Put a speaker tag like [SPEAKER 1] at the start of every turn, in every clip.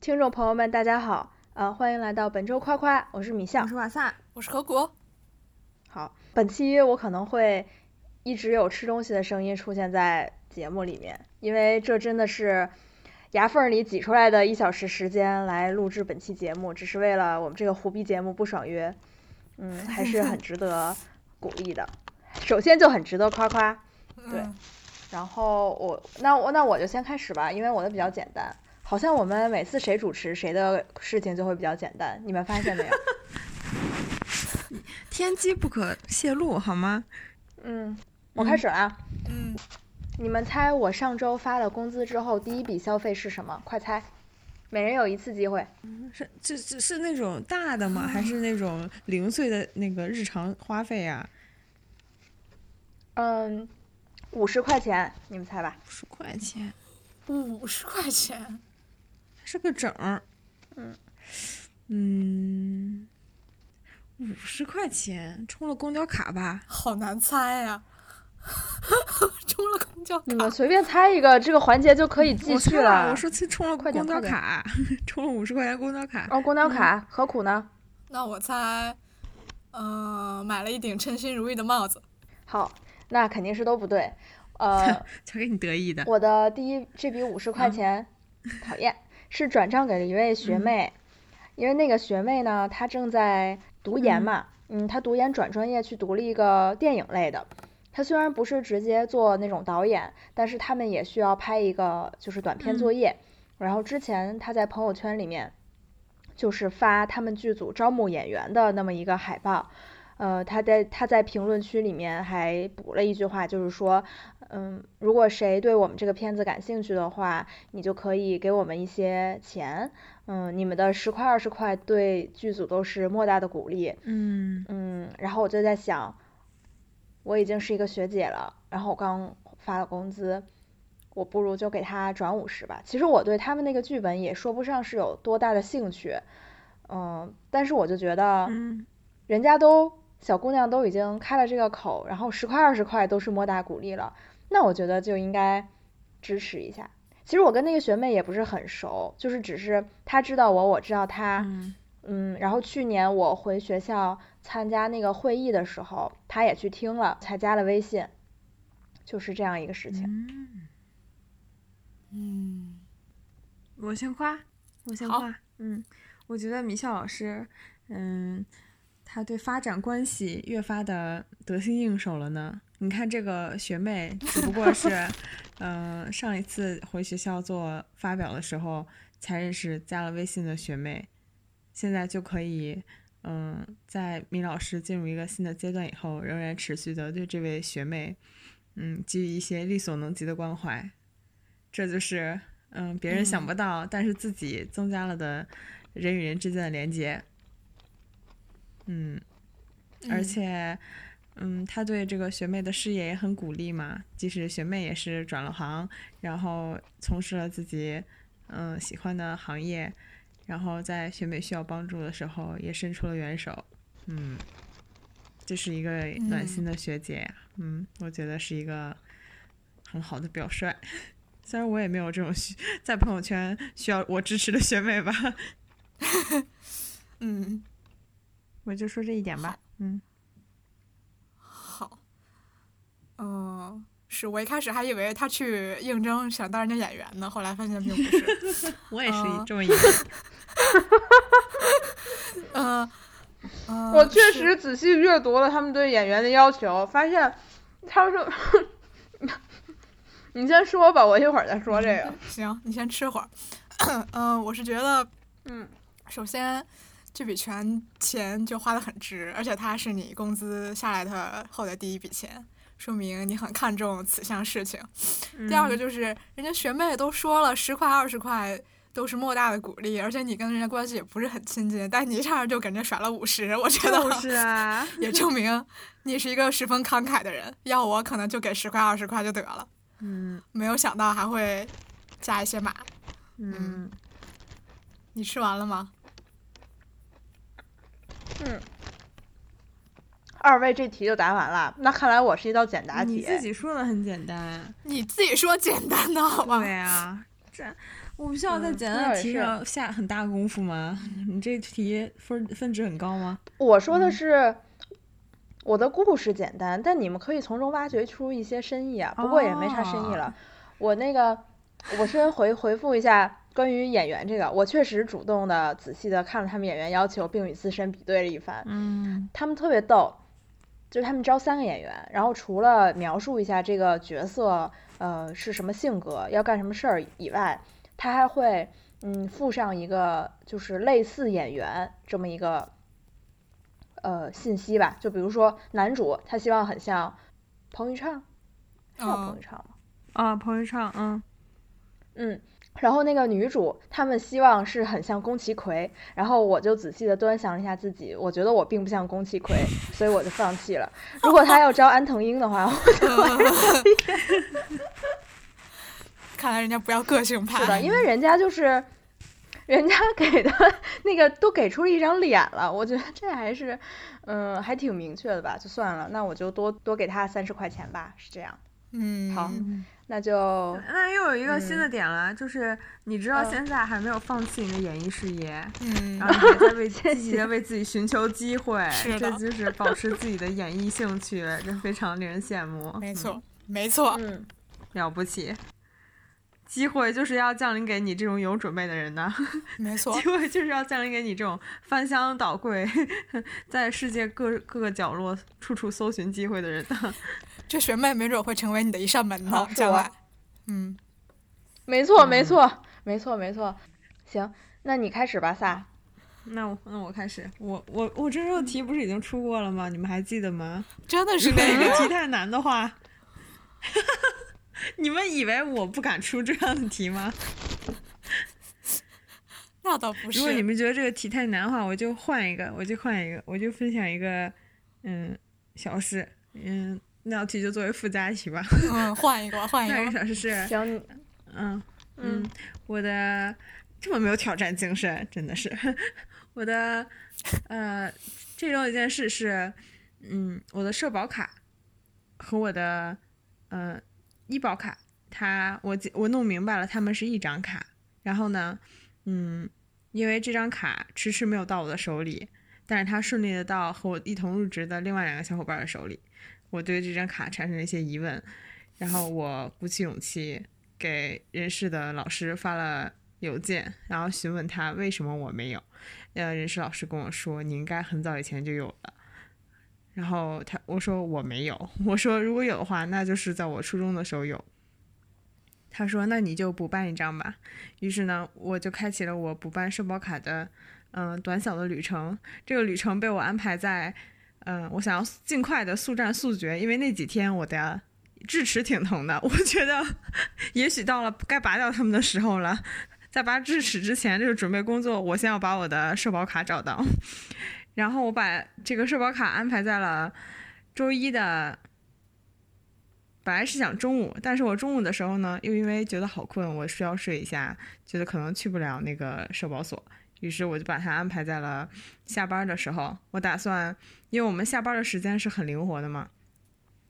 [SPEAKER 1] 听众朋友们，大家好，呃，欢迎来到本周夸夸，我是米笑，
[SPEAKER 2] 我是瓦萨，
[SPEAKER 3] 我是何谷。
[SPEAKER 1] 好，本期我可能会一直有吃东西的声音出现在节目里面，因为这真的是牙缝里挤出来的一小时时间来录制本期节目，只是为了我们这个胡逼节目不爽约，嗯，还是很值得鼓励的。首先就很值得夸夸，对。然后我那我那我就先开始吧，因为我的比较简单。好像我们每次谁主持谁的事情就会比较简单，你们发现没有？
[SPEAKER 2] 天机不可泄露，好吗？
[SPEAKER 1] 嗯，我开始了。
[SPEAKER 3] 嗯，
[SPEAKER 1] 你们猜我上周发了工资之后第一笔消费是什么？快猜！每人有一次机会。
[SPEAKER 2] 是这这是那种大的吗？还是那种零碎的那个日常花费呀？
[SPEAKER 1] 嗯。五十块钱，你们猜吧。
[SPEAKER 2] 五十块钱，
[SPEAKER 3] 五十块钱，
[SPEAKER 2] 是个整儿。嗯嗯，五十块钱充了公交卡吧？
[SPEAKER 3] 好难猜呀！充了公交卡，
[SPEAKER 1] 你们随便猜一个，这个环节就可以继续
[SPEAKER 2] 了。我说充了公交卡，充了五十块钱公交卡。
[SPEAKER 1] 哦，公交卡，何苦呢？
[SPEAKER 3] 那我猜，嗯，买了一顶称心如意的帽子。
[SPEAKER 1] 好。那肯定是都不对，呃，
[SPEAKER 2] 就给你得意的。
[SPEAKER 1] 我的第一这笔五十块钱，讨厌，是转账给了一位学妹，因为那个学妹呢，她正在读研嘛，嗯，她读研转专业去读了一个电影类的。她虽然不是直接做那种导演，但是他们也需要拍一个就是短片作业。然后之前她在朋友圈里面，就是发他们剧组招募演员的那么一个海报。呃，他在他在评论区里面还补了一句话，就是说，嗯，如果谁对我们这个片子感兴趣的话，你就可以给我们一些钱，嗯，你们的十块二十块对剧组都是莫大的鼓励，
[SPEAKER 2] 嗯
[SPEAKER 1] 嗯，然后我就在想，我已经是一个学姐了，然后我刚发了工资，我不如就给他转五十吧。其实我对他们那个剧本也说不上是有多大的兴趣，嗯，但是我就觉得，人家都。小姑娘都已经开了这个口，然后十块二十块都是莫大鼓励了，那我觉得就应该支持一下。其实我跟那个学妹也不是很熟，就是只是她知道我，我知道她，嗯，然后去年我回学校参加那个会议的时候，她也去听了，才加了微信，就是这样一个事情。
[SPEAKER 3] 嗯，
[SPEAKER 2] 我先夸，我先夸，嗯，我觉得米笑老师，嗯。他对发展关系越发的得心应手了呢。你看这个学妹，只不过是，嗯，上一次回学校做发表的时候才认识，加了微信的学妹，现在就可以，嗯，在米老师进入一个新的阶段以后，仍然持续的对这位学妹，嗯，给予一些力所能及的关怀。这就是，嗯，别人想不到，但是自己增加了的人与人之间的连接。嗯，而且，嗯，他对这个学妹的事业也很鼓励嘛。即使学妹也是转了行，然后从事了自己嗯喜欢的行业，然后在学妹需要帮助的时候也伸出了援手。嗯，这是一个暖心的学姐呀。嗯，我觉得是一个很好的表率。虽然我也没有这种需在朋友圈需要我支持的学妹吧。
[SPEAKER 3] 嗯。
[SPEAKER 2] 我就说这一点吧，嗯，
[SPEAKER 3] 好，嗯，是我一开始还以为他去应征想当人家演员呢，后来发现并不是。
[SPEAKER 2] 我也是这么以为。
[SPEAKER 3] 嗯，
[SPEAKER 1] 我确实仔细阅读了他们对演员的要求，发现他说，你先说吧，我一会儿再说这个。
[SPEAKER 3] 行，你先吃会儿。嗯，我是觉得，嗯，首先。这笔钱钱就花的很值，而且它是你工资下来的后的第一笔钱，说明你很看重此项事情。第二个就是人家学妹都说了，十块二十块都是莫大的鼓励，而且你跟人家关系也不是很亲近，但你一下就给人家甩了五十，我觉得
[SPEAKER 2] 是啊，
[SPEAKER 3] 也证明你是一个十分慷慨的人。要我可能就给十块二十块就得了。
[SPEAKER 2] 嗯，
[SPEAKER 3] 没有想到还会加一些码。
[SPEAKER 2] 嗯，
[SPEAKER 3] 你吃完了吗？
[SPEAKER 1] 嗯，二位这题就答完了，那看来我是一道简答题。
[SPEAKER 2] 你自己说的很简单，
[SPEAKER 3] 你自己说简单的好吗？
[SPEAKER 2] 对啊，这我不需要在简单的题上下很大功夫吗？你这题分分值很高吗？
[SPEAKER 1] 我说的是我的故事简单，但你们可以从中挖掘出一些深意啊。不过也没啥深意了。我那个，我先回回复一下关于演员这个，我确实主动的、仔细的看了他们演员要求，并与自身比对了一番。
[SPEAKER 2] 嗯，
[SPEAKER 1] 他们特别逗，就是他们招三个演员，然后除了描述一下这个角色，呃，是什么性格，要干什么事儿以外。他还会，嗯，附上一个就是类似演员这么一个，呃，信息吧。就比如说男主，他希望很像彭昱畅，是叫彭昱畅吗？
[SPEAKER 2] 啊，彭昱畅，嗯，
[SPEAKER 1] 嗯。然后那个女主，他们希望是很像宫崎葵。然后我就仔细的端详了一下自己，我觉得我并不像宫崎葵，所以我就放弃了。如果他要招安藤英的话，我就。
[SPEAKER 3] 看来人家不要个性派，
[SPEAKER 1] 是的，因为人家就是，人家给的那个都给出了一张脸了，我觉得这还是，嗯，还挺明确的吧，就算了，那我就多多给他三十块钱吧，是这样。
[SPEAKER 3] 嗯，
[SPEAKER 1] 好，那就
[SPEAKER 2] 那又有一个新的点了，就是你知道现在还没有放弃你的演艺事业，
[SPEAKER 3] 嗯，
[SPEAKER 2] 然后你还在为积极的为自己寻求机会，
[SPEAKER 3] 这
[SPEAKER 2] 就是保持自己的演艺兴趣，这非常令人羡慕。
[SPEAKER 3] 没错，没错，
[SPEAKER 1] 嗯，
[SPEAKER 2] 了不起。机会就是要降临给你这种有准备的人的，
[SPEAKER 3] 没 错。
[SPEAKER 2] 机会就是要降临给你这种翻箱倒柜，在世界各各个角落处处搜寻机会的人的。
[SPEAKER 3] 这学妹没准会成为你的一扇门呢，将来。嗯，
[SPEAKER 1] 没错，没错，没错，没错。行，那你开始吧，萨。
[SPEAKER 2] 那我那我开始。我我我这道题不是已经出过了吗？你们还记得吗？
[SPEAKER 3] 真的是那个
[SPEAKER 2] 题太难的话。你们以为我不敢出这样的题吗？
[SPEAKER 3] 那倒不是。
[SPEAKER 2] 如果你们觉得这个题太难的话，我就换一个，我就换一个，我就分享一个，嗯，小事，嗯，那道题就作为附加题吧。
[SPEAKER 3] 嗯，换一个，换一
[SPEAKER 2] 个。小事是，
[SPEAKER 1] 行，
[SPEAKER 2] 嗯嗯，我的这么没有挑战精神，真的是。我的，呃，这种一件事是，嗯，我的社保卡和我的，嗯。医保卡，它我我弄明白了，他们是一张卡。然后呢，嗯，因为这张卡迟迟没有到我的手里，但是它顺利的到和我一同入职的另外两个小伙伴的手里，我对这张卡产生了一些疑问。然后我鼓起勇气给人事的老师发了邮件，然后询问他为什么我没有。呃，人事老师跟我说，你应该很早以前就有了。然后他我说我没有，我说如果有的话，那就是在我初中的时候有。他说那你就补办一张吧。于是呢，我就开启了我补办社保卡的嗯短小的旅程。这个旅程被我安排在嗯，我想要尽快的速战速决，因为那几天我的智齿挺疼的。我觉得 也许到了该拔掉他们的时候了。在拔智齿之前，这个准备工作，我先要把我的社保卡找到。然后我把这个社保卡安排在了周一的，本来是想中午，但是我中午的时候呢，又因为觉得好困，我需要睡一下，觉得可能去不了那个社保所，于是我就把它安排在了下班的时候。我打算，因为我们下班的时间是很灵活的嘛，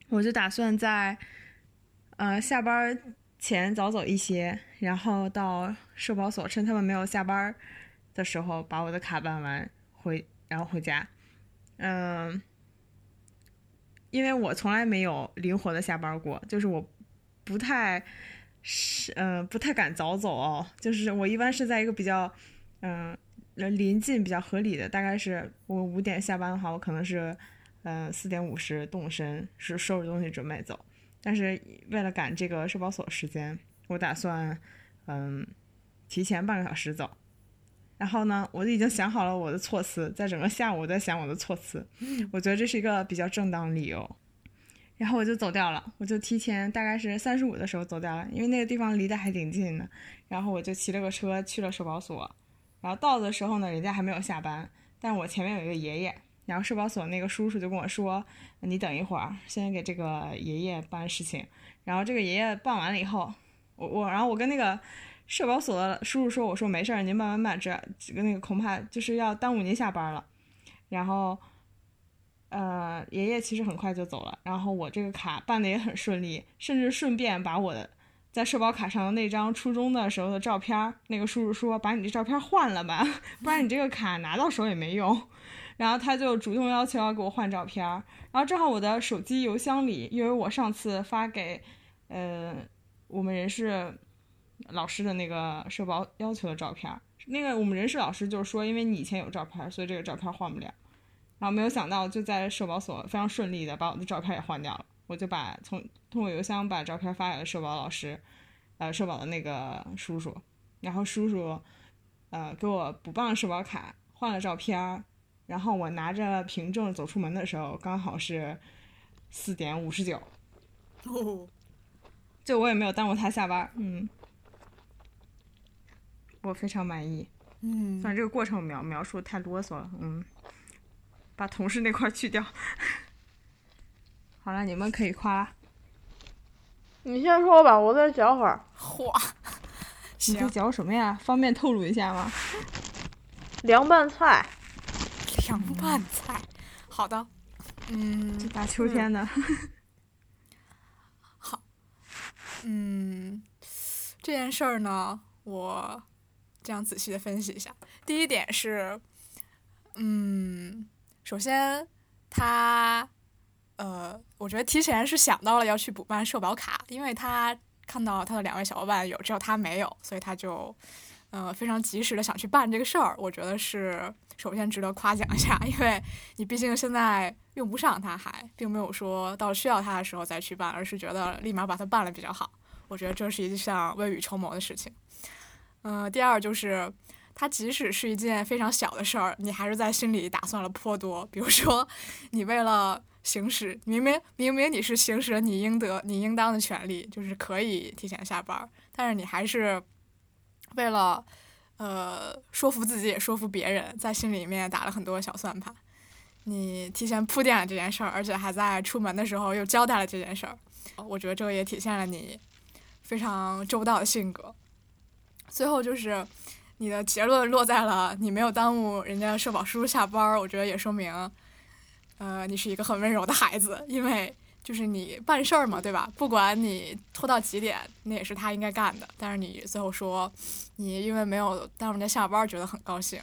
[SPEAKER 2] 我就打算在，呃，下班前早走一些，然后到社保所，趁他们没有下班的时候，把我的卡办完回。然后回家，嗯，因为我从来没有灵活的下班过，就是我不太是，嗯，不太敢早走哦。就是我一般是在一个比较，嗯，临近、比较合理的，大概是我五点下班的话，我可能是，嗯，四点五十动身，是收拾东西准备走。但是为了赶这个社保所时间，我打算，嗯，提前半个小时走。然后呢，我已经想好了我的措辞，在整个下午我在想我的措辞，我觉得这是一个比较正当理由。然后我就走掉了，我就提前大概是三十五的时候走掉了，因为那个地方离得还挺近的。然后我就骑了个车去了社保所，然后到的时候呢，人家还没有下班，但我前面有一个爷爷，然后社保所那个叔叔就跟我说：“你等一会儿，先给这个爷爷办事情。”然后这个爷爷办完了以后，我我然后我跟那个。社保所的叔叔说：“我说没事儿，您慢慢办，这几个那个恐怕就是要耽误您下班了。”然后，呃，爷爷其实很快就走了。然后我这个卡办的也很顺利，甚至顺便把我的在社保卡上的那张初中的时候的照片，那个叔叔说把你这照片换了吧，不然你这个卡拿到手也没用。然后他就主动要求要给我换照片，然后正好我的手机邮箱里因为我上次发给，呃，我们人事老师的那个社保要求的照片。那个我们人事老师就是说，因为你以前有照片，所以这个照片换不了。然后没有想到，就在社保所非常顺利的把我的照片也换掉了。我就把从通过邮箱把照片发给了社保老师，呃，社保的那个叔叔，然后叔叔，呃，给我补办了社保卡，换了照片，然后我拿着凭证走出门的时候，刚好是四点五十九，
[SPEAKER 3] 哦，
[SPEAKER 2] 就我也没有耽误他下班，嗯，我非常满意，
[SPEAKER 3] 嗯，
[SPEAKER 2] 反正这个过程描描述太啰嗦了，嗯。把同事那块去掉。好了，你们可以夸。
[SPEAKER 1] 你先说吧，我再嚼会儿。
[SPEAKER 3] 嚯，
[SPEAKER 2] 你在嚼什么呀？方便透露一下吗？
[SPEAKER 1] 凉拌菜。
[SPEAKER 3] 凉拌菜，好的。嗯，这
[SPEAKER 2] 大秋天的。
[SPEAKER 3] 好。嗯，这件事儿呢，我这样仔细的分析一下。第一点是，嗯。首先，他，呃，我觉得提前是想到了要去补办社保卡，因为他看到他的两位小伙伴有，只有他没有，所以他就，呃，非常及时的想去办这个事儿。我觉得是首先值得夸奖一下，因为你毕竟现在用不上他，还并没有说到需要他的时候再去办，而是觉得立马把它办了比较好。我觉得这是一项未雨绸缪的事情。嗯，第二就是。它即使是一件非常小的事儿，你还是在心里打算了颇多。比如说，你为了行使明明明明你是行使了你应得、你应当的权利，就是可以提前下班，但是你还是为了呃说服自己也说服别人，在心里面打了很多小算盘。你提前铺垫了这件事儿，而且还在出门的时候又交代了这件事儿。我觉得这个也体现了你非常周到的性格。最后就是。你的结论落在了你没有耽误人家社保叔叔下班儿，我觉得也说明，呃，你是一个很温柔的孩子，因为就是你办事儿嘛，对吧？不管你拖到几点，那也是他应该干的。但是你最后说，你因为没有耽误人家下班，觉得很高兴，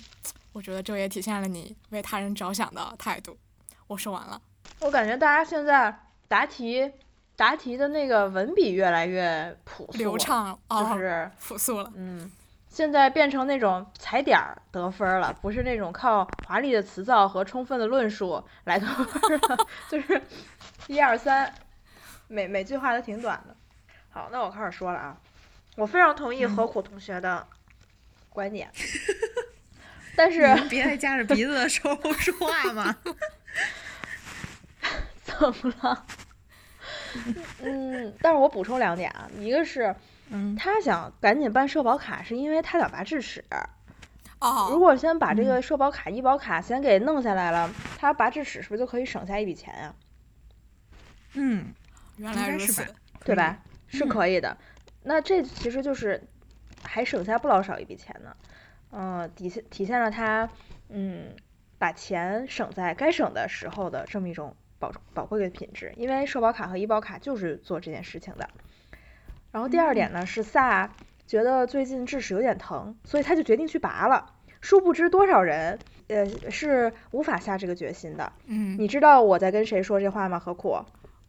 [SPEAKER 3] 我觉得这也体现了你为他人着想的态度。我说完了。
[SPEAKER 1] 我感觉大家现在答题答题的那个文笔越来越朴素
[SPEAKER 3] 流畅，
[SPEAKER 1] 就是
[SPEAKER 3] 朴素了，
[SPEAKER 1] 嗯。现在变成那种踩点儿得分了，不是那种靠华丽的词藻和充分的论述来得分了，就是一二三，每每句话都挺短的。好，那我开始说了啊，我非常同意何苦同学的观点，但是
[SPEAKER 2] 别还夹着鼻子的时候说话嘛？
[SPEAKER 1] 怎么了？嗯，但是我补充两点啊，一个是。他想赶紧办社保卡，是因为他想拔智齿。
[SPEAKER 3] 哦。
[SPEAKER 1] 如果先把这个社保卡、医保卡先给弄下来了，他拔智齿是不是就可以省下一笔钱呀？
[SPEAKER 2] 嗯，
[SPEAKER 3] 原来如此，
[SPEAKER 1] 对吧？是可以的。那这其实就是还省下不老少一笔钱呢。嗯，体现体现了他嗯把钱省在该省的时候的这么一种宝宝贵的品质。因为社保卡和医保卡就是做这件事情的。然后第二点呢，是萨觉得最近智齿有点疼，所以他就决定去拔了。殊不知多少人，呃，是无法下这个决心的。
[SPEAKER 3] 嗯，
[SPEAKER 1] 你知道我在跟谁说这话吗？何苦？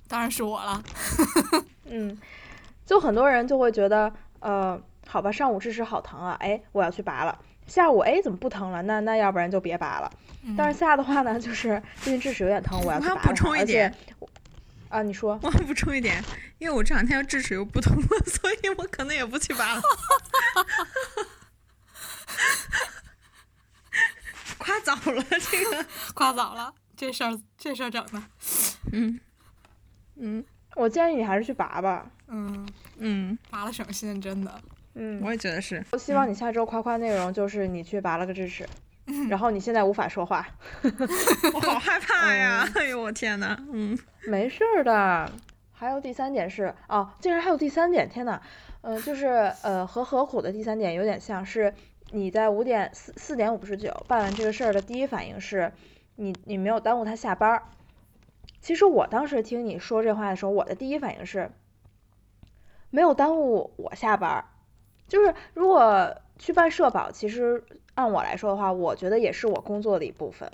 [SPEAKER 3] 当然是我了。
[SPEAKER 1] 嗯，就很多人就会觉得，呃，好吧，上午智齿好疼啊，哎，我要去拔了。下午哎，怎么不疼了？那那要不然就别拔了。但是下的话呢，就是最近智齿有点疼，我要去拔了。
[SPEAKER 2] 而
[SPEAKER 1] 且。啊，你说，
[SPEAKER 2] 我补充一点，因为我这两天智齿又不通了，所以我可能也不去拔了。夸早了，这个
[SPEAKER 3] 夸早了，这事儿这事儿整的，
[SPEAKER 2] 嗯。嗯，
[SPEAKER 1] 我建议你还是去拔吧，
[SPEAKER 3] 嗯
[SPEAKER 2] 嗯，
[SPEAKER 3] 拔了省心，真的，
[SPEAKER 1] 嗯，
[SPEAKER 2] 我也觉得是。
[SPEAKER 1] 我希望你下周夸夸内容就是你去拔了个智齿，然后你现在无法说话，
[SPEAKER 2] 我好害怕呀！哎呦我天呐，嗯。
[SPEAKER 1] 没事儿的，还有第三点是哦，竟然还有第三点，天呐，嗯，就是呃和何苦的第三点有点像是你在五点四四点五十九办完这个事儿的第一反应是，你你没有耽误他下班儿。其实我当时听你说这话的时候，我的第一反应是，没有耽误我下班。就是如果去办社保，其实按我来说的话，我觉得也是我工作的一部分，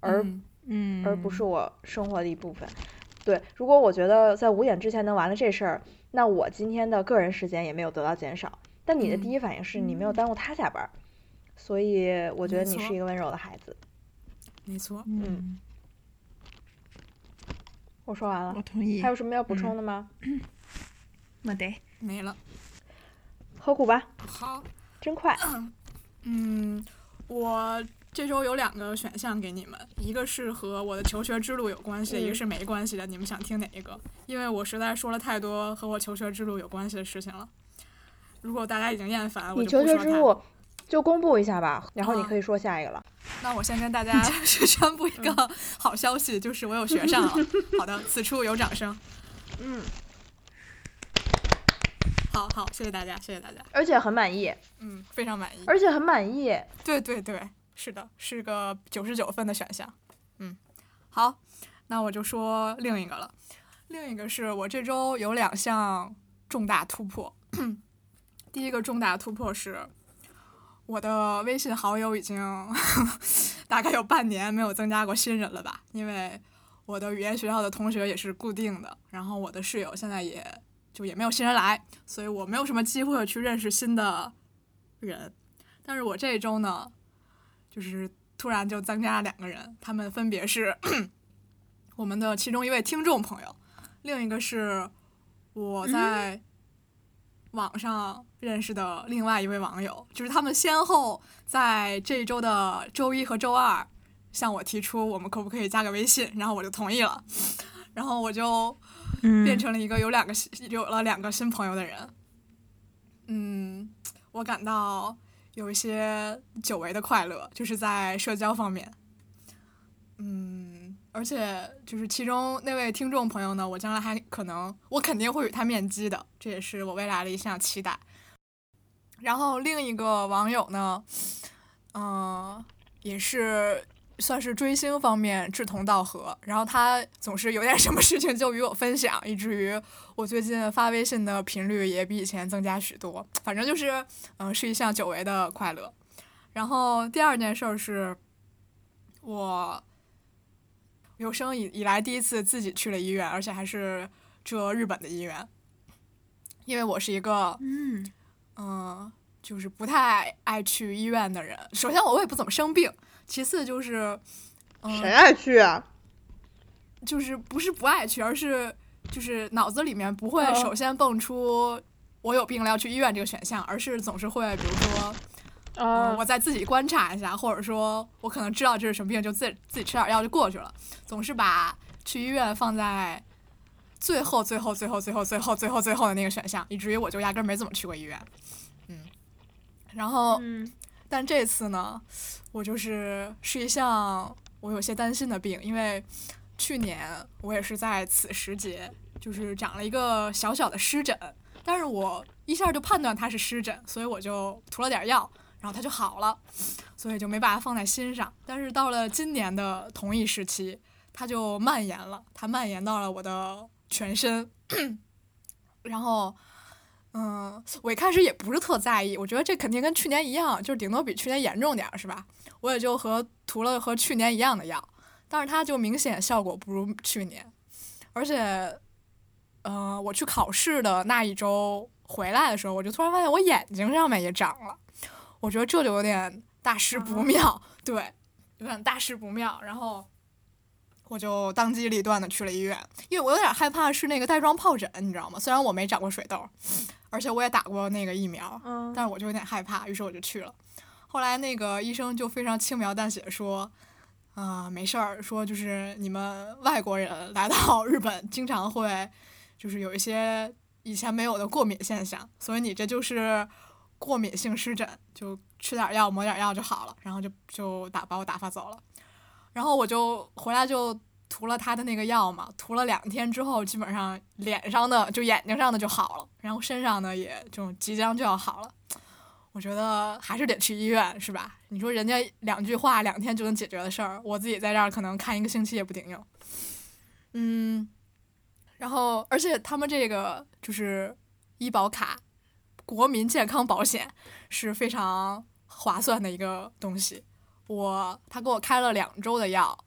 [SPEAKER 1] 而
[SPEAKER 2] 嗯，
[SPEAKER 1] 而不是我生活的一部分。对，如果我觉得在五点之前能完了这事儿，那我今天的个人时间也没有得到减少。但你的第一反应是你没有耽误他下班，所以我觉得你是一个温柔的孩子。
[SPEAKER 3] 没错，
[SPEAKER 2] 嗯，
[SPEAKER 1] 我说完了，
[SPEAKER 2] 我同意。
[SPEAKER 1] 还有什么要补充的吗？
[SPEAKER 2] 没得，
[SPEAKER 3] 没了。
[SPEAKER 1] 喝苦吧。
[SPEAKER 3] 好，
[SPEAKER 1] 真快。
[SPEAKER 3] 嗯，我这周有两个选项给你们，一个是和我的求学之路有关系，一个是没关系的。你们想听哪一个？因为我实在说了太多和我求学之路有关系的事情了。如果大家已经厌烦，
[SPEAKER 1] 我求学之路就公布一下吧，然后你可以说下一个了。
[SPEAKER 3] 那我先跟大家宣布一个好消息，就是我有学上了。好的，此处有掌声。
[SPEAKER 1] 嗯。
[SPEAKER 3] 好好，谢谢大家，谢谢大家。
[SPEAKER 1] 而且很满意。
[SPEAKER 3] 嗯，非常满意。
[SPEAKER 1] 而且很满意。
[SPEAKER 3] 对对对，是的，是个九十九分的选项。嗯，好，那我就说另一个了。另一个是我这周有两项重大突破。第一个重大突破是，我的微信好友已经 大概有半年没有增加过新人了吧？因为我的语言学校的同学也是固定的，然后我的室友现在也。就也没有新人来，所以我没有什么机会去认识新的人。但是我这一周呢，就是突然就增加了两个人，他们分别是 我们的其中一位听众朋友，另一个是我在网上认识的另外一位网友。就是他们先后在这一周的周一和周二向我提出，我们可不可以加个微信，然后我就同意了，然后我就。变成了一个有两个有了两个新朋友的人，嗯，我感到有一些久违的快乐，就是在社交方面，嗯，而且就是其中那位听众朋友呢，我将来还可能，我肯定会与他面基的，这也是我未来的一项期待。然后另一个网友呢，嗯，也是。算是追星方面志同道合，然后他总是有点什么事情就与我分享，以至于我最近发微信的频率也比以前增加许多。反正就是，嗯，是一项久违的快乐。然后第二件事儿是，我有生以以来第一次自己去了医院，而且还是这日本的医院，因为我是一个，嗯嗯，就是不太爱去医院的人。首先，我也不怎么生病。其次就是，
[SPEAKER 1] 谁爱去啊？
[SPEAKER 3] 就是不是不爱去，而是就是脑子里面不会首先蹦出我有病了要去医院这个选项，而是总是会比如说，嗯，我再自己观察一下，或者说我可能知道这是什么病，就自己自己吃点药就过去了。总是把去医院放在最后、最后、最后、最后、最后、最后、最后的那个选项，以至于我就压根没怎么去过医院。嗯，然后。但这次呢，我就是是一项我有些担心的病，因为去年我也是在此时节，就是长了一个小小的湿疹，但是我一下就判断它是湿疹，所以我就涂了点药，然后它就好了，所以就没把它放在心上。但是到了今年的同一时期，它就蔓延了，它蔓延到了我的全身，然后。嗯，我一开始也不是特在意，我觉得这肯定跟去年一样，就是顶多比去年严重点儿，是吧？我也就和涂了和去年一样的药，但是它就明显效果不如去年，而且，嗯，我去考试的那一周回来的时候，我就突然发现我眼睛上面也长了，我觉得这就有点大事不妙，对，有点大事不妙，然后。我就当机立断的去了医院，因为我有点害怕是那个带状疱疹，你知道吗？虽然我没长过水痘，而且我也打过那个疫苗，但是我就有点害怕，于是我就去了。后来那个医生就非常轻描淡写说，啊，没事儿，说就是你们外国人来到日本经常会就是有一些以前没有的过敏现象，所以你这就是过敏性湿疹，就吃点药抹点药就好了，然后就就打把我打发走了。然后我就回来就涂了他的那个药嘛，涂了两天之后，基本上脸上的就眼睛上的就好了，然后身上呢也就即将就要好了。我觉得还是得去医院，是吧？你说人家两句话两天就能解决的事儿，我自己在这儿可能看一个星期也不顶用。嗯，然后而且他们这个就是医保卡、国民健康保险是非常划算的一个东西。我他给我开了两周的药，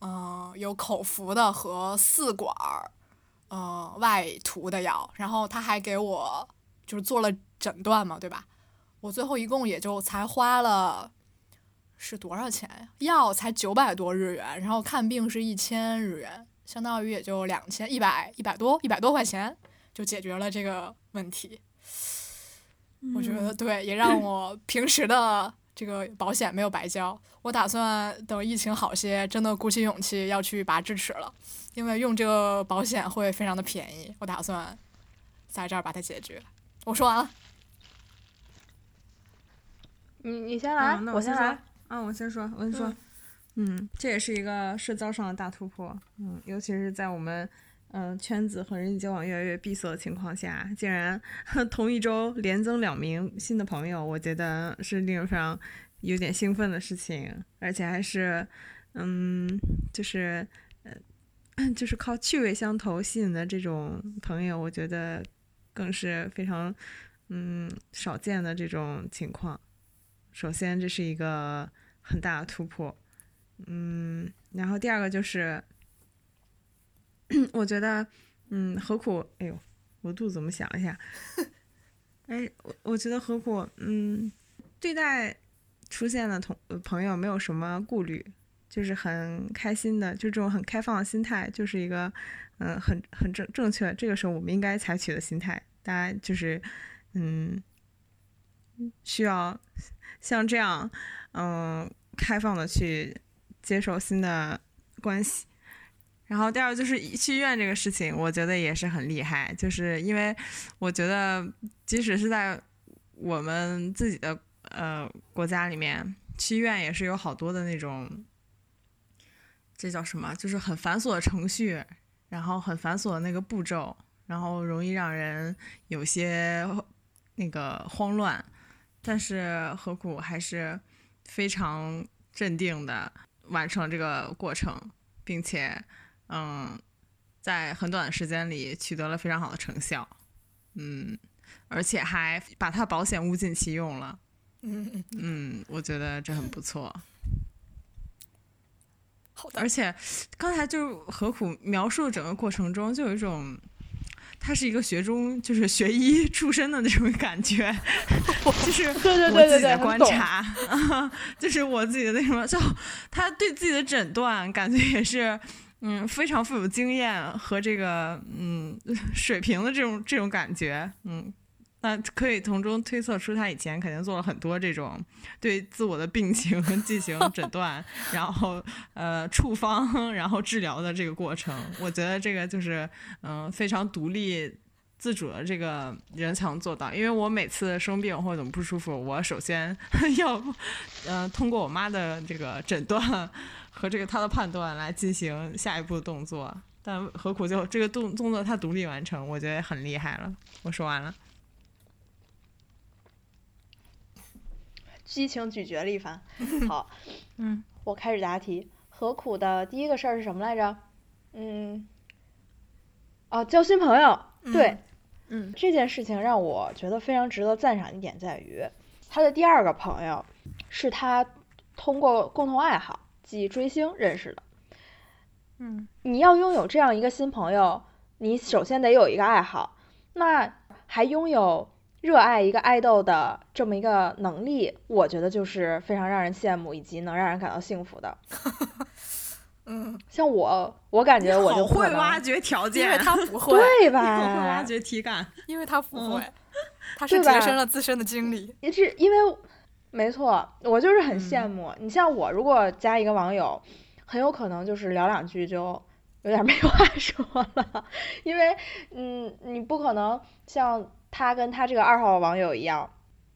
[SPEAKER 3] 嗯，有口服的和四管儿，呃，外涂的药。然后他还给我就是做了诊断嘛，对吧？我最后一共也就才花了。是多少钱呀？药才九百多日元，然后看病是一千日元，相当于也就两千一百一百多一百多块钱就解决了这个问题。我觉得对，也让我平时的这个保险没有白交。我打算等疫情好些，真的鼓起勇气要去拔智齿了，因为用这个保险会非常的便宜。我打算在这儿把它解决。我说完了。
[SPEAKER 1] 你你先来，
[SPEAKER 2] 我
[SPEAKER 1] 先来。
[SPEAKER 2] 啊，我先说，我先说，嗯，这也是一个社交上的大突破，嗯，尤其是在我们嗯圈子和人际交往越来越闭塞的情况下，竟然 同一周连增两名新的朋友，我觉得是令人非常有点兴奋的事情，而且还是嗯，就是呃，就是靠趣味相投吸引的这种朋友，我觉得更是非常嗯少见的这种情况。首先，这是一个很大的突破，嗯，然后第二个就是，我觉得，嗯，何苦？哎呦，我肚子怎么响一下？哎，我我觉得何苦？嗯，对待出现的同朋友没有什么顾虑，就是很开心的，就这种很开放的心态，就是一个，嗯，很很正正确。这个时候我们应该采取的心态，大家就是，嗯，需要。像这样，嗯，开放的去接受新的关系，然后第二就是去医院这个事情，我觉得也是很厉害，就是因为我觉得即使是在我们自己的呃国家里面，去医院也是有好多的那种，这叫什么？就是很繁琐的程序，然后很繁琐的那个步骤，然后容易让人有些那个慌乱。但是何苦还是非常镇定的完成这个过程，并且，嗯，在很短的时间里取得了非常好的成效，嗯，而且还把他保险物尽其用了，嗯嗯，我觉得这很不错。
[SPEAKER 3] 好的，
[SPEAKER 2] 而且刚才就是何苦描述整个过程中，就有一种。他是一个学中就是学医出身的那种感觉，就是我自己的观察，就是我自己的那什么，就他对自己的诊断感觉也是，嗯，非常富有经验和这个嗯水平的这种这种感觉，嗯。那可以从中推测出，他以前肯定做了很多这种对自我的病情进行诊 断，然后呃处方，然后治疗的这个过程。我觉得这个就是嗯非常独立自主的这个人才能做到。因为我每次生病或者怎么不舒服，我首先 要嗯通过我妈的这个诊断和这个他的判断来进行下一步的动作。但何苦就这个动动作他独立完成，我觉得很厉害了。我说完了。
[SPEAKER 1] 激情咀嚼了一番，好，嗯，我开始答题。何苦的第一个事儿是什么来着？嗯，哦，交新朋友，对，
[SPEAKER 2] 嗯，
[SPEAKER 1] 这件事情让我觉得非常值得赞赏一点在于，他的第二个朋友是他通过共同爱好，即追星认识的。
[SPEAKER 2] 嗯，
[SPEAKER 1] 你要拥有这样一个新朋友，你首先得有一个爱好，那还拥有。热爱一个爱豆的这么一个能力，我觉得就是非常让人羡慕，以及能让人感到幸福的。
[SPEAKER 3] 嗯，
[SPEAKER 1] 像我，我感觉我就
[SPEAKER 2] 会挖掘条件，
[SPEAKER 3] 因为他不会，
[SPEAKER 1] 对吧？
[SPEAKER 2] 会挖掘体感，
[SPEAKER 3] 因为他不会，他是提升了自身的经历。
[SPEAKER 1] 也是因为，没错，我就是很羡慕你。像我，如果加一个网友，很有可能就是聊两句就有点没话说了，因为，嗯，你不可能像。他跟他这个二号网友一样，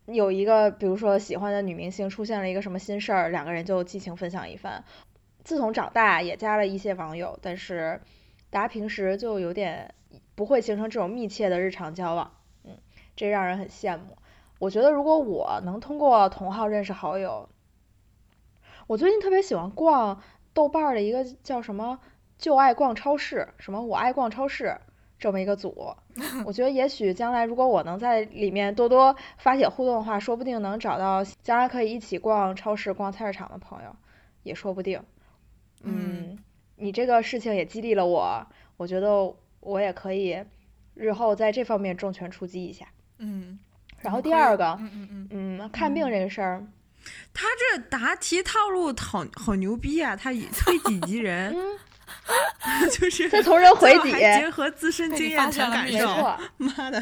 [SPEAKER 1] 有一个比如说喜欢的女明星出现了一个什么新事儿，两个人就激情分享一番。自从长大也加了一些网友，但是大家平时就有点不会形成这种密切的日常交往，嗯，这让人很羡慕。我觉得如果我能通过同号认识好友，我最近特别喜欢逛豆瓣的一个叫什么“就爱逛超市”，什么“我爱逛超市”。这么一个组。我觉得也许将来如果我能在里面多多发帖互动的话，说不定能找到将来可以一起逛超市、逛菜市场的朋友，也说不定。嗯，你这个事情也激励了我，我觉得我也可以日后在这方面重拳出击一下。
[SPEAKER 3] 嗯。
[SPEAKER 1] 然后第二个，
[SPEAKER 3] 嗯嗯嗯
[SPEAKER 1] 嗯，看病这个事儿，
[SPEAKER 2] 他这答题套路好好牛逼啊！他以推己及人，就是
[SPEAKER 1] 再从人回己，
[SPEAKER 2] 结合自身经验谈感受。妈的，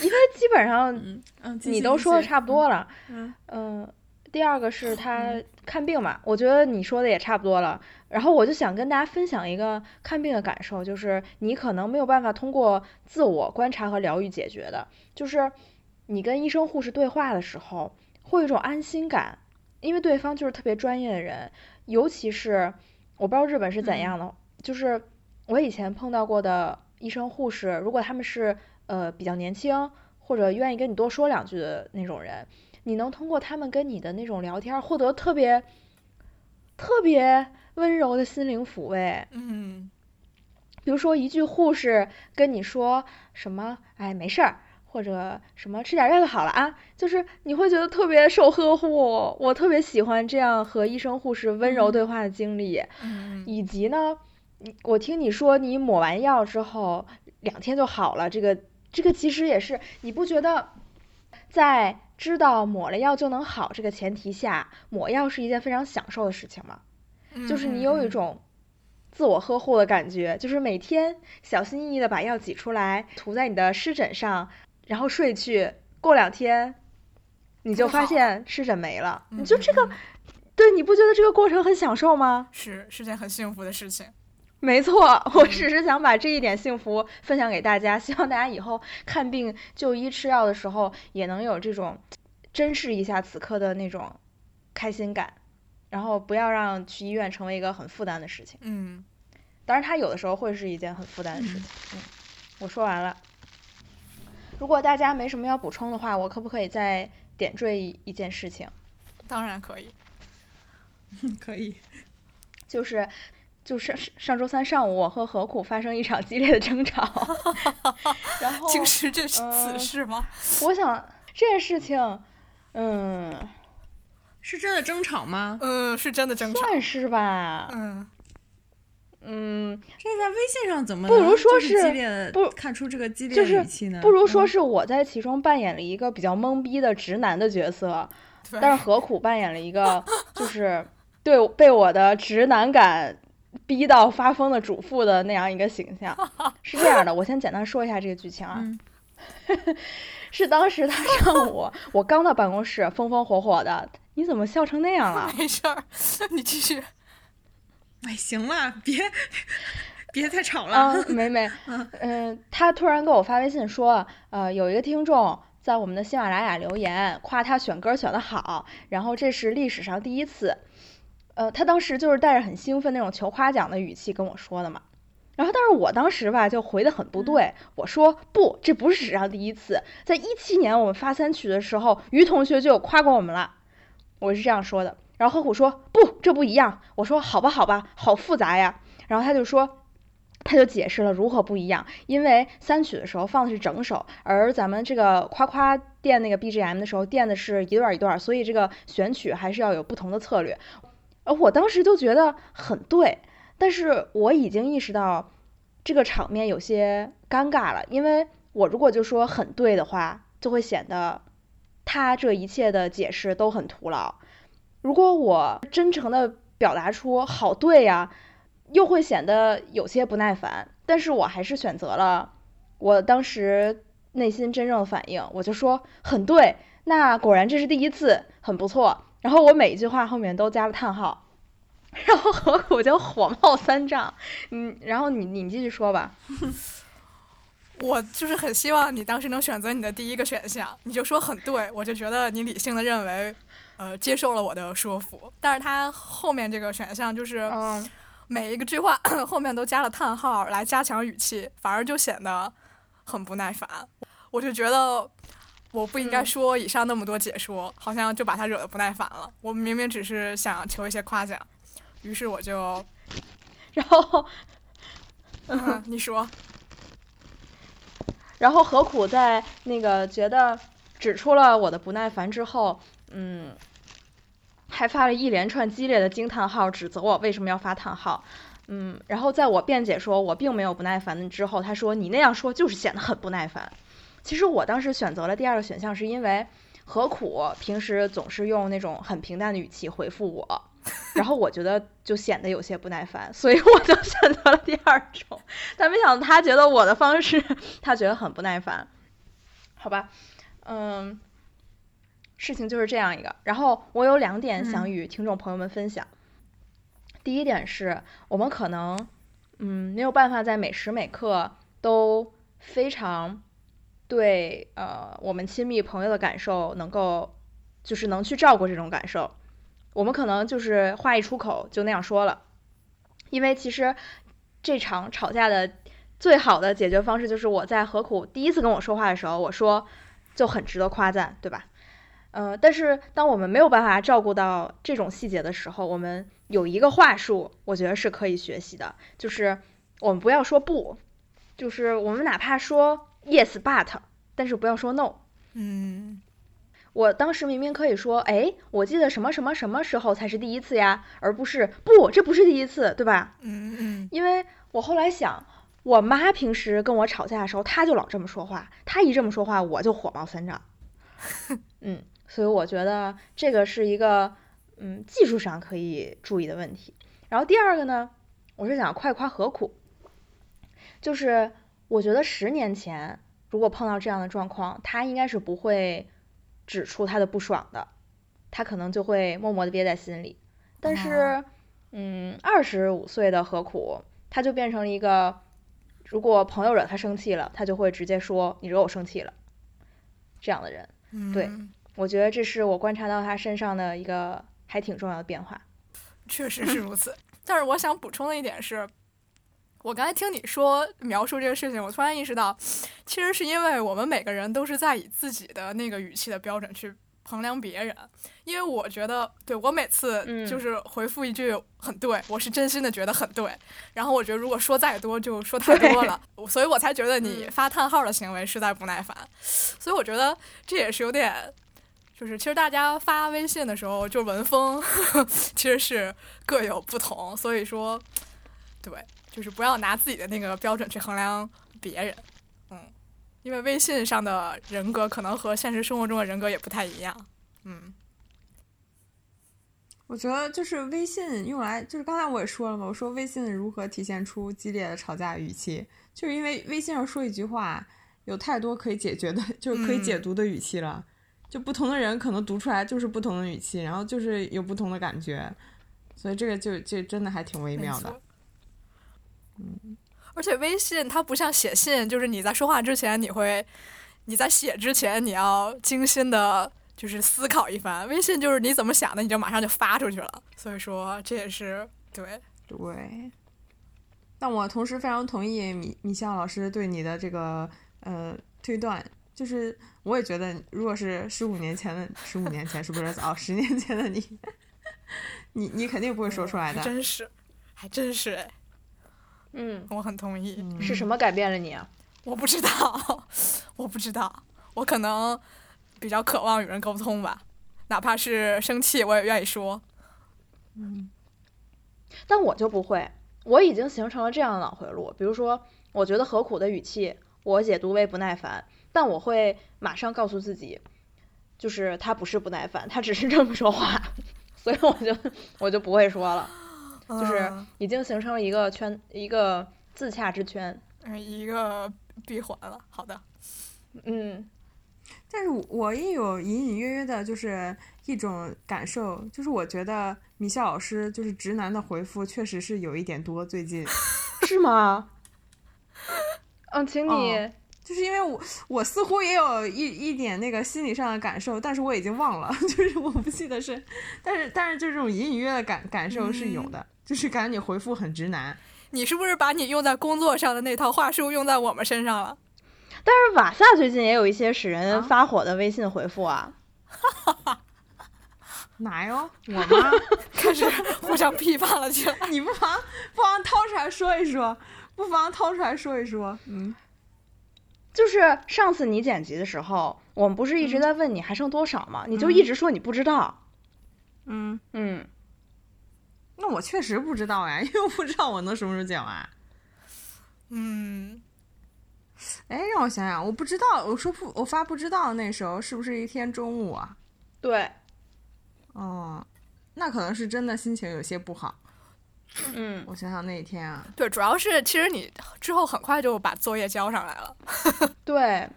[SPEAKER 1] 因为基本上你都说的差不多了。
[SPEAKER 2] 嗯
[SPEAKER 1] 嗯，第二个是他看病嘛，我觉得你说的也差不多了。然后我就想跟大家分享一个看病的感受，就是你可能没有办法通过自我观察和疗愈解决的，就是。你跟医生护士对话的时候，会有一种安心感，因为对方就是特别专业的人。尤其是我不知道日本是怎样的，就是我以前碰到过的医生护士，如果他们是呃比较年轻或者愿意跟你多说两句的那种人，你能通过他们跟你的那种聊天，获得特别特别温柔的心灵抚慰。
[SPEAKER 3] 嗯，
[SPEAKER 1] 比如说一句护士跟你说什么，哎，没事儿。或者什么吃点药就好了啊，就是你会觉得特别受呵护，我特别喜欢这样和医生护士温柔对话的经历。
[SPEAKER 3] 嗯，
[SPEAKER 1] 以及呢，我听你说你抹完药之后两天就好了，这个这个其实也是，你不觉得在知道抹了药就能好这个前提下，抹药是一件非常享受的事情吗？就是你有一种自我呵护的感觉，就是每天小心翼翼的把药挤出来涂在你的湿疹上。然后睡去，过两天，你就发现湿疹没了。你就这个，对，你不觉得这个过程很享受吗？
[SPEAKER 3] 是，是件很幸福的事情。
[SPEAKER 1] 没错，我只是想把这一点幸福分享给大家，希望大家以后看病就医吃药的时候，也能有这种珍视一下此刻的那种开心感，然后不要让去医院成为一个很负担的事情。
[SPEAKER 3] 嗯，
[SPEAKER 1] 当然，它有的时候会是一件很负担的事情。嗯，我说完了。如果大家没什么要补充的话，我可不可以再点缀一件事情？
[SPEAKER 3] 当然可以，
[SPEAKER 2] 可以。
[SPEAKER 1] 就是，就上上周三上午，我和何苦发生一场激烈的争吵。然后，
[SPEAKER 3] 竟是这是此事吗？
[SPEAKER 1] 我想这件事情，嗯，
[SPEAKER 2] 是真的争吵吗？
[SPEAKER 3] 嗯，是真的争吵，
[SPEAKER 1] 算是吧。
[SPEAKER 3] 嗯。
[SPEAKER 1] 嗯，
[SPEAKER 2] 这在微信上怎么
[SPEAKER 1] 不如说
[SPEAKER 2] 是
[SPEAKER 1] 不
[SPEAKER 2] 看出这个激
[SPEAKER 1] 烈
[SPEAKER 2] 语气呢？
[SPEAKER 1] 不如说是我在其中扮演了一个比较懵逼的直男的角色，但是何苦扮演了一个 就是对被我的直男感逼到发疯的主妇的那样一个形象。是这样的，我先简单说一下这个剧情啊，是当时他上午我刚到办公室，风风火火的，你怎么笑成那样了？
[SPEAKER 3] 没事儿，你继续。
[SPEAKER 2] 哎，行了，别别再吵了。
[SPEAKER 1] 啊，没没，嗯，他突然给我发微信说，呃，有一个听众在我们的喜马拉雅留言，夸他选歌选的好，然后这是历史上第一次。呃，他当时就是带着很兴奋那种求夸奖的语气跟我说的嘛。然后，但是我当时吧就回的很不对，我说不，这不是史上第一次，在一七年我们发三曲的时候，于同学就有夸过我们了，我是这样说的。然后何虎说不，这不一样。我说好吧，好吧，好复杂呀。然后他就说，他就解释了如何不一样。因为三曲的时候放的是整首，而咱们这个夸夸垫那个 BGM 的时候垫的是一段一段，所以这个选曲还是要有不同的策略。而我当时就觉得很对，但是我已经意识到这个场面有些尴尬了，因为我如果就说很对的话，就会显得他这一切的解释都很徒劳。如果我真诚的表达出好对呀，又会显得有些不耐烦。但是我还是选择了我当时内心真正的反应，我就说很对。那果然这是第一次，很不错。然后我每一句话后面都加了叹号，然后何苦就火冒三丈。嗯，然后你你继续说吧。
[SPEAKER 3] 我就是很希望你当时能选择你的第一个选项，你就说很对，我就觉得你理性的认为。呃，接受了我的说服，但是他后面这个选项就是每一个句话 后面都加了叹号来加强语气，反而就显得很不耐烦。我就觉得我不应该说以上那么多解说，好像就把他惹得不耐烦了。我明明只是想求一些夸奖，于是我就，
[SPEAKER 1] 然后，
[SPEAKER 3] 嗯，你说，
[SPEAKER 1] 然后何苦在那个觉得指出了我的不耐烦之后，嗯，还发了一连串激烈的惊叹号，指责我为什么要发叹号。嗯，然后在我辩解说我并没有不耐烦之后，他说你那样说就是显得很不耐烦。其实我当时选择了第二个选项，是因为何苦平时总是用那种很平淡的语气回复我，然后我觉得就显得有些不耐烦，所以我就选择了第二种。但没想到他觉得我的方式，他觉得很不耐烦。好吧，嗯，事情就是这样一个。然后我有两点想与听众朋友们分享。第一点是我们可能，嗯，没有办法在每时每刻都非常对呃我们亲密朋友的感受能够，就是能去照顾这种感受。我们可能就是话一出口就那样说了，因为其实这场吵架的最好的解决方式就是我在何苦第一次跟我说话的时候，我说就很值得夸赞，对吧？呃，但是当我们没有办法照顾到这种细节的时候，我们有一个话术，我觉得是可以学习的，就是我们不要说不，就是我们哪怕说 yes but，但是不要说 no。
[SPEAKER 3] 嗯，
[SPEAKER 1] 我当时明明可以说，哎，我记得什么什么什么时候才是第一次呀，而不是不，这不是第一次，对吧？
[SPEAKER 3] 嗯嗯。
[SPEAKER 1] 因为我后来想，我妈平时跟我吵架的时候，她就老这么说话，她一这么说话，我就火冒三丈。嗯。所以我觉得这个是一个嗯技术上可以注意的问题。然后第二个呢，我是想快夸何苦，就是我觉得十年前如果碰到这样的状况，他应该是不会指出他的不爽的，他可能就会默默的憋在心里。但是嗯，二十五岁的何苦，他就变成了一个，如果朋友惹他生气了，他就会直接说你惹我生气了这样的人，对。我觉得这是我观察到他身上的一个还挺重要的变化，
[SPEAKER 3] 确实是如此。但是我想补充的一点是，我刚才听你说描述这个事情，我突然意识到，其实是因为我们每个人都是在以自己的那个语气的标准去衡量别人。因为我觉得，对我每次就是回复一句很对，我是真心的觉得很对。然后我觉得如果说再多就说太多了，所以我才觉得你发叹号的行为实在不耐烦。所以我觉得这也是有点。就是其实大家发微信的时候，就文风 其实是各有不同，所以说，对，就是不要拿自己的那个标准去衡量别人，嗯，因为微信上的人格可能和现实生活中的人格也不太一样，嗯。
[SPEAKER 2] 我觉得就是微信用来，就是刚才我也说了嘛，我说微信如何体现出激烈的吵架语气，就是因为微信上说一句话，有太多可以解决的，就是可以解读的语气了。就不同的人可能读出来就是不同的语气，然后就是有不同的感觉，所以这个就就真的还挺微妙的。嗯，
[SPEAKER 3] 而且微信它不像写信，就是你在说话之前，你会你在写之前你要精心的，就是思考一番。微信就是你怎么想的，你就马上就发出去了。所以说这也是对
[SPEAKER 2] 对。但我同时非常同意米米笑老师对你的这个呃推断。就是我也觉得，如果是十五年前的十五年前，是不是哦？十年前的你，你你肯定不会说出来的。
[SPEAKER 3] 真是，还真是哎。
[SPEAKER 1] 嗯，
[SPEAKER 3] 我很同意。
[SPEAKER 1] 是什么改变了你啊？
[SPEAKER 3] 我不知道，我不知道。我可能比较渴望与人沟通吧，哪怕是生气，我也愿意说。
[SPEAKER 2] 嗯。
[SPEAKER 1] 但我就不会，我已经形成了这样的脑回路。比如说，我觉得何苦的语气，我解读为不耐烦。但我会马上告诉自己，就是他不是不耐烦，他只是这么说话，所以我就我就不会说了，就是已经形成了一个圈，一个自洽之圈，
[SPEAKER 3] 一个闭环了。好的，
[SPEAKER 1] 嗯，
[SPEAKER 2] 但是我也有隐隐约约的，就是一种感受，就是我觉得米笑老师就是直男的回复确实是有一点多，最近
[SPEAKER 1] 是吗？嗯，请你。
[SPEAKER 2] 就是因为我我似乎也有一一点那个心理上的感受，但是我已经忘了，就是我不记得是，但是但是就这种隐隐约的感感受是有的，就是 感觉你回复很直男。
[SPEAKER 3] 你是不是把你用在工作上的那套话术用在我们身上了？
[SPEAKER 1] 但是瓦萨最近也有一些使人发火的微信回复啊。
[SPEAKER 3] 哈哈，
[SPEAKER 2] 哪哟？我吗？
[SPEAKER 3] 开始互相批判了起来。
[SPEAKER 2] 你不妨不妨掏出来说一说，不妨掏出来说一说，嗯。
[SPEAKER 1] 就是上次你剪辑的时候，我们不是一直在问你还剩多少吗？你就一直说你不知道。
[SPEAKER 2] 嗯
[SPEAKER 1] 嗯，
[SPEAKER 2] 那我确实不知道呀，因为我不知道我能什么时候剪完。
[SPEAKER 3] 嗯，
[SPEAKER 2] 哎，让我想想，我不知道，我说不，我发不知道那时候是不是一天中午啊？
[SPEAKER 1] 对，
[SPEAKER 2] 哦，那可能是真的心情有些不好。
[SPEAKER 1] 嗯，
[SPEAKER 2] 我想想那一天啊，
[SPEAKER 3] 对，主要是其实你之后很快就把作业交上来了。
[SPEAKER 1] 对，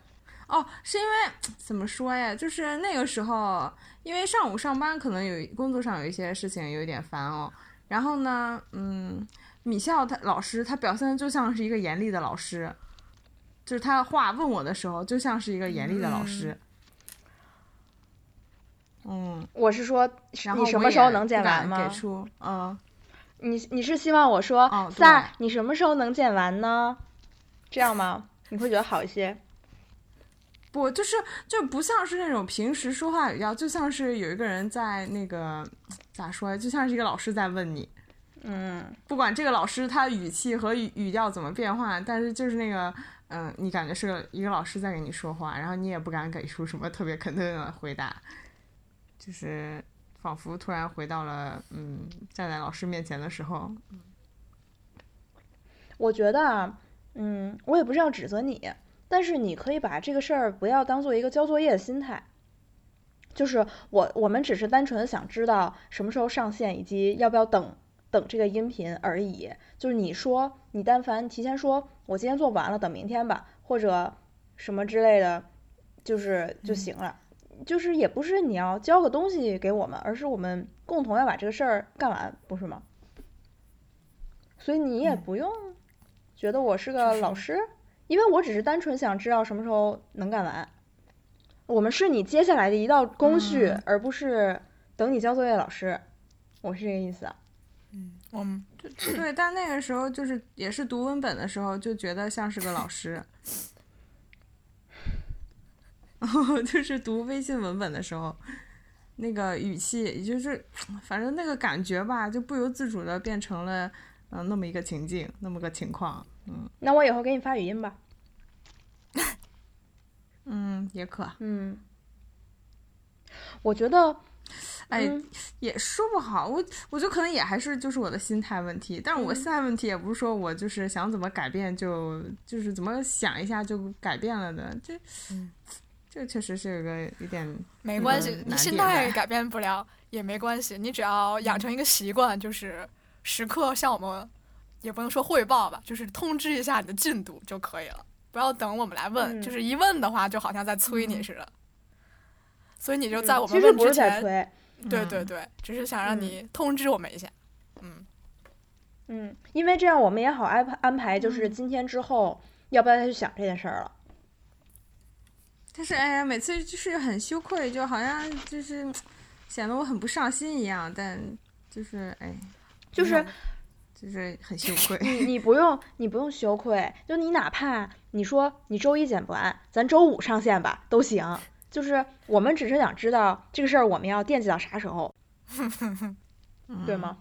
[SPEAKER 2] 哦，是因为怎么说呀？就是那个时候，因为上午上班可能有工作上有一些事情有一点烦哦。然后呢，嗯，米笑他老师他表现的就像是一个严厉的老师，就是他话问我的时候就像是一个严厉的老师。嗯，
[SPEAKER 1] 我是说，
[SPEAKER 2] 然后
[SPEAKER 1] 你什么时候能见完
[SPEAKER 2] 吗？给出，嗯。
[SPEAKER 1] 你你是希望我说，
[SPEAKER 2] 在
[SPEAKER 1] 你什么时候能剪完呢？这样吗？你会觉得好一些？
[SPEAKER 2] 不，就是就不像是那种平时说话语调，就像是有一个人在那个咋说，就像是一个老师在问你。
[SPEAKER 1] 嗯，
[SPEAKER 2] 不管这个老师他语气和语语调怎么变化，但是就是那个，嗯，你感觉是个一个老师在跟你说话，然后你也不敢给出什么特别肯定的回答，就是。仿佛突然回到了嗯，站在老师面前的时候。
[SPEAKER 1] 我觉得啊，嗯，我也不是要指责你，但是你可以把这个事儿不要当做一个交作业的心态。就是我我们只是单纯的想知道什么时候上线，以及要不要等等这个音频而已。就是你说你但凡提前说我今天做不完了，等明天吧，或者什么之类的，就是就行了。就是也不是你要交个东西给我们，而是我们共同要把这个事儿干完，不是吗？所以你也不用觉得我是个老师，因为我只是单纯想知道什么时候能干完。我们是你接下来的一道工序，而不是等你交作业老师。我是这个意思。
[SPEAKER 3] 嗯，我们，
[SPEAKER 2] 对，但那个时候就是也是读文本的时候，就觉得像是个老师。就是读微信文本的时候，那个语气，也就是反正那个感觉吧，就不由自主的变成了嗯那么一个情境，那么个情况，嗯。
[SPEAKER 1] 那我以后给你发语音吧。
[SPEAKER 2] 嗯，也可。
[SPEAKER 1] 嗯。我觉得，
[SPEAKER 2] 哎，也说不好。我我觉得可能也还是就是我的心态问题，但是我现在问题也不是说我就是想怎么改变就就是怎么想一下就改变了的，这。这确实是有个有点
[SPEAKER 3] 没关系，你现在改变不了也没关系，你只要养成一个习惯，就是时刻向我们，也不能说汇报吧，就是通知一下你的进度就可以了，不要等我们来问，就是一问的话就好像在催你似的，所以你就在我们问之前，对对对，只是想让你通知我们一下，嗯。
[SPEAKER 1] 嗯，因为这样我们也好安排安排，就是今天之后要不要再去想这件事儿了。
[SPEAKER 2] 但是哎呀，每次就是很羞愧，就好像就是显得我很不上心一样。但就是哎，
[SPEAKER 1] 就是
[SPEAKER 2] 就是很羞愧。
[SPEAKER 1] 你你 不用你不用羞愧，就你哪怕你说你周一剪不完，咱周五上线吧都行。就是我们只是想知道这个事儿我们要惦记到啥时候，对吗？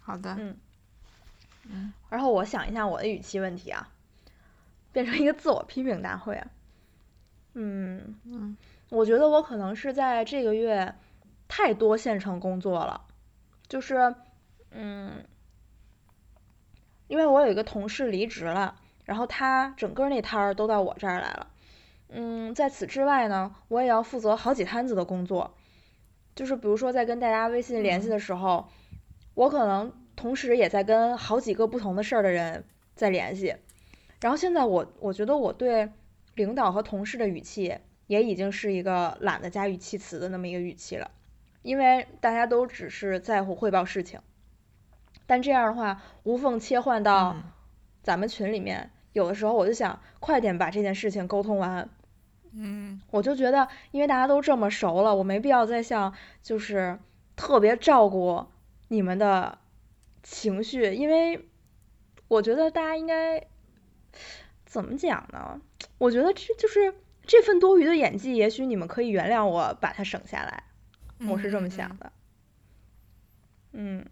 [SPEAKER 2] 好的。
[SPEAKER 1] 嗯
[SPEAKER 2] 嗯。
[SPEAKER 1] 然后我想一下我的语气问题啊，变成一个自我批评大会啊。嗯嗯，我觉得我可能是在这个月太多线程工作了，就是嗯，因为我有一个同事离职了，然后他整个那摊儿都到我这儿来了。嗯，在此之外呢，我也要负责好几摊子的工作，就是比如说在跟大家微信联系的时候，我可能同时也在跟好几个不同的事儿的人在联系。然后现在我我觉得我对。领导和同事的语气也已经是一个懒得加语气词的那么一个语气了，因为大家都只是在乎汇报事情，但这样的话无缝切换到咱们群里面，有的时候我就想快点把这件事情沟通完。
[SPEAKER 3] 嗯，
[SPEAKER 1] 我就觉得因为大家都这么熟了，我没必要再像就是特别照顾你们的情绪，因为我觉得大家应该怎么讲呢？我觉得这就是这份多余的演技，也许你们可以原谅我把它省下来，我是这么想的。
[SPEAKER 3] 嗯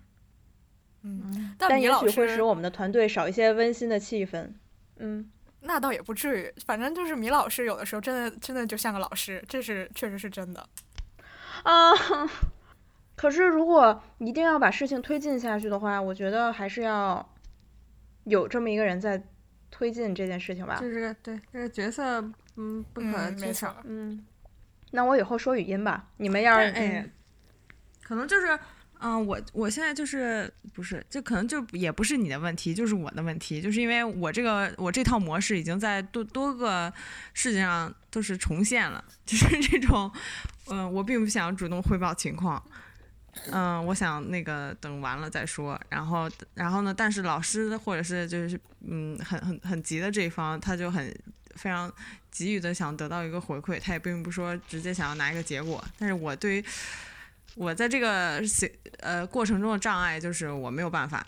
[SPEAKER 3] 嗯，
[SPEAKER 1] 但也许
[SPEAKER 3] 会
[SPEAKER 1] 使我们的团队少一些温馨的气氛。嗯，
[SPEAKER 3] 那倒也不至于，反正就是米老师有的时候真的真的就像个老师，这是确实是真的。
[SPEAKER 1] 啊，可是如果一定要把事情推进下去的话，我觉得还是要有这么一个人在推进这件事情吧。
[SPEAKER 2] 就是对这个角色，嗯，不可缺少。
[SPEAKER 1] 嗯，那我以后说语音吧，你们要是
[SPEAKER 2] 哎，可能就是。嗯，我我现在就是不是，就可能就也不是你的问题，就是我的问题，就是因为我这个我这套模式已经在多多个事情上都是重现了，就是这种，嗯，我并不想主动汇报情况，嗯，我想那个等完了再说，然后然后呢，但是老师或者是就是嗯很很很急的这一方，他就很非常急于的想得到一个回馈，他也并不说直接想要拿一个结果，但是我对于。我在这个写呃过程中的障碍就是我没有办法，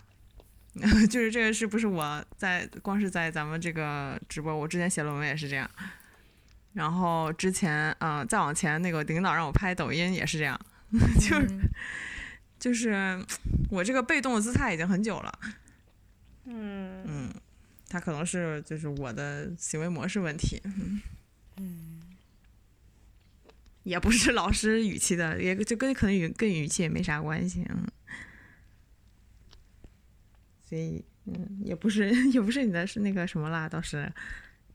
[SPEAKER 2] 就是这个是不是我在光是在咱们这个直播，我之前写论文也是这样，然后之前嗯再往前那个领导让我拍抖音也是这样，就是就是我这个被动的姿态已经很久了，
[SPEAKER 1] 嗯。
[SPEAKER 2] 嗯，他可能是就是我的行为模式问题，
[SPEAKER 3] 嗯。
[SPEAKER 2] 也不是老师语气的，也就跟可能语跟语气也没啥关系，嗯，所以嗯，也不是 也不是你的是那个什么啦，倒是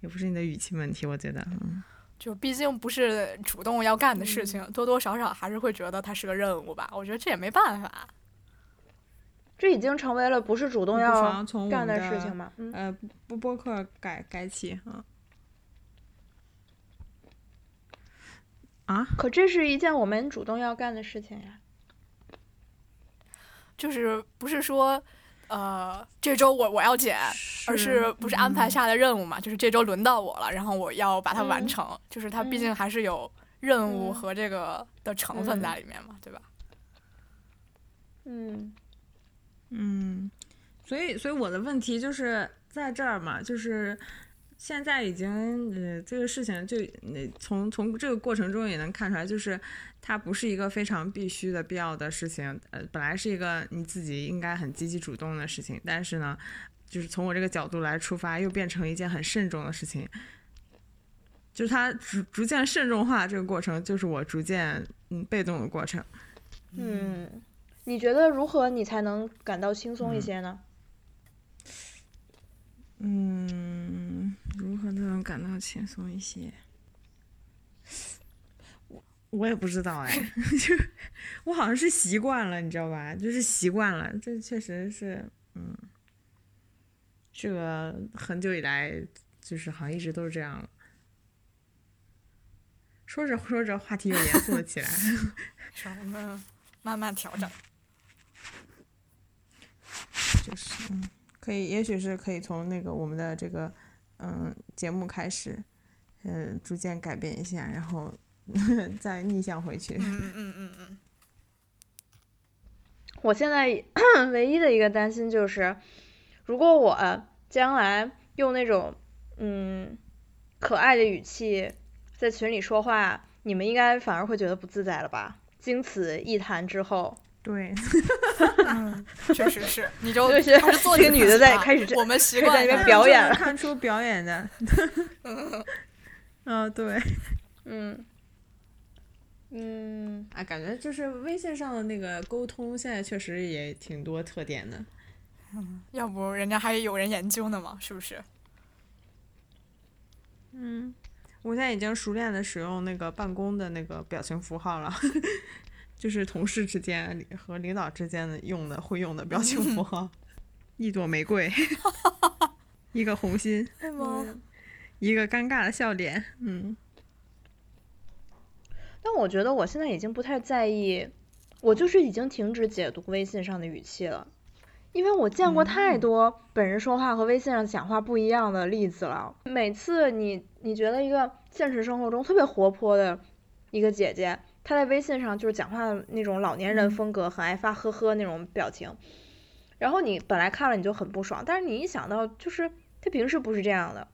[SPEAKER 2] 也不是你的语气问题，我觉得，嗯，
[SPEAKER 3] 就毕竟不是主动要干的事情，多多少少还是会觉得它是个任务吧，我觉得这也没办法，
[SPEAKER 1] 这已经成为了不是主动要干的事情嘛，
[SPEAKER 2] 呃，播播客改改起啊。啊！
[SPEAKER 1] 可这是一件我们主动要干的事情呀。
[SPEAKER 3] 就是不是说，呃，这周我我要剪，而是不是安排下的任务嘛？就是这周轮到我了，然后我要把它完成。就是它毕竟还是有任务和这个的成分在里面嘛，对吧？
[SPEAKER 1] 嗯
[SPEAKER 2] 嗯，所以所以我的问题就是在这儿嘛，就是。现在已经，呃，这个事情就，那从从这个过程中也能看出来，就是它不是一个非常必须的、必要的事情。呃，本来是一个你自己应该很积极主动的事情，但是呢，就是从我这个角度来出发，又变成一件很慎重的事情。就是它逐逐渐慎重化这个过程，就是我逐渐嗯被动的过程。
[SPEAKER 1] 嗯，你觉得如何你才能感到轻松一些呢？
[SPEAKER 2] 嗯，如何都能感到轻松一些？我我也不知道哎，就我好像是习惯了，你知道吧？就是习惯了，这确实是，嗯，这个很久以来就是好像一直都是这样。说着说着，话题又严肃了起来。
[SPEAKER 3] 我们慢慢调整。
[SPEAKER 2] 就是。嗯。可以，也许是可以从那个我们的这个嗯节目开始，嗯，逐渐改变一下，然后 再逆向回去。
[SPEAKER 3] 嗯嗯嗯嗯。
[SPEAKER 1] 我现在 唯一的一个担心就是，如果我将来用那种嗯可爱的语气在群里说话，你们应该反而会觉得不自在了吧？经此一谈之后。
[SPEAKER 2] 对，
[SPEAKER 3] 确实是，你就
[SPEAKER 1] 开
[SPEAKER 3] 始做
[SPEAKER 1] 一个女的在开始，
[SPEAKER 3] 我们习惯
[SPEAKER 1] 在那边表演，
[SPEAKER 2] 看出表演的。嗯，对，
[SPEAKER 1] 嗯，嗯，
[SPEAKER 2] 啊，感觉就是微信上的那个沟通，现在确实也挺多特点的。
[SPEAKER 3] 嗯，要不人家还有人研究呢嘛，是不是？
[SPEAKER 2] 嗯，我现在已经熟练的使用那个办公的那个表情符号了。就是同事之间和领导之间的用的会用的表情符号，一朵玫瑰，一个红心，一个尴尬的笑脸，嗯。
[SPEAKER 1] 但我觉得我现在已经不太在意，我就是已经停止解读微信上的语气了，因为我见过太多本人说话和微信上讲话不一样的例子了。每次你你觉得一个现实生活中特别活泼的一个姐姐。他在微信上就是讲话那种老年人风格，很爱发呵呵那种表情，然后你本来看了你就很不爽，但是你一想到就是他平时不是这样的，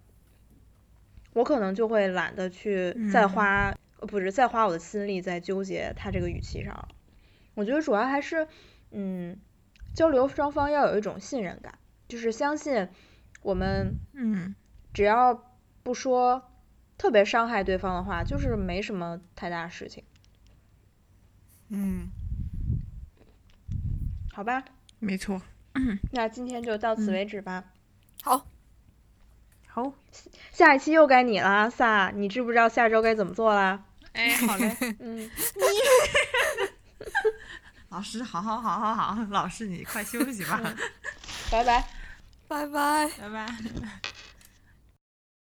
[SPEAKER 1] 我可能就会懒得去再花，不是再花我的心力在纠结他这个语气上。我觉得主要还是，嗯，交流双方要有一种信任感，就是相信我们，
[SPEAKER 2] 嗯，
[SPEAKER 1] 只要不说特别伤害对方的话，就是没什么太大事情。
[SPEAKER 3] 嗯，
[SPEAKER 1] 好吧，
[SPEAKER 2] 没错。
[SPEAKER 1] 那今天就到此为止吧。
[SPEAKER 3] 好，
[SPEAKER 2] 好，
[SPEAKER 1] 下一期又该你了，萨，你知不知道下周该怎么做啦？
[SPEAKER 2] 哎，好嘞。
[SPEAKER 1] 嗯，
[SPEAKER 2] 老师，好好好好好，老师你快休息吧。
[SPEAKER 1] 拜拜，
[SPEAKER 3] 拜拜，
[SPEAKER 2] 拜拜。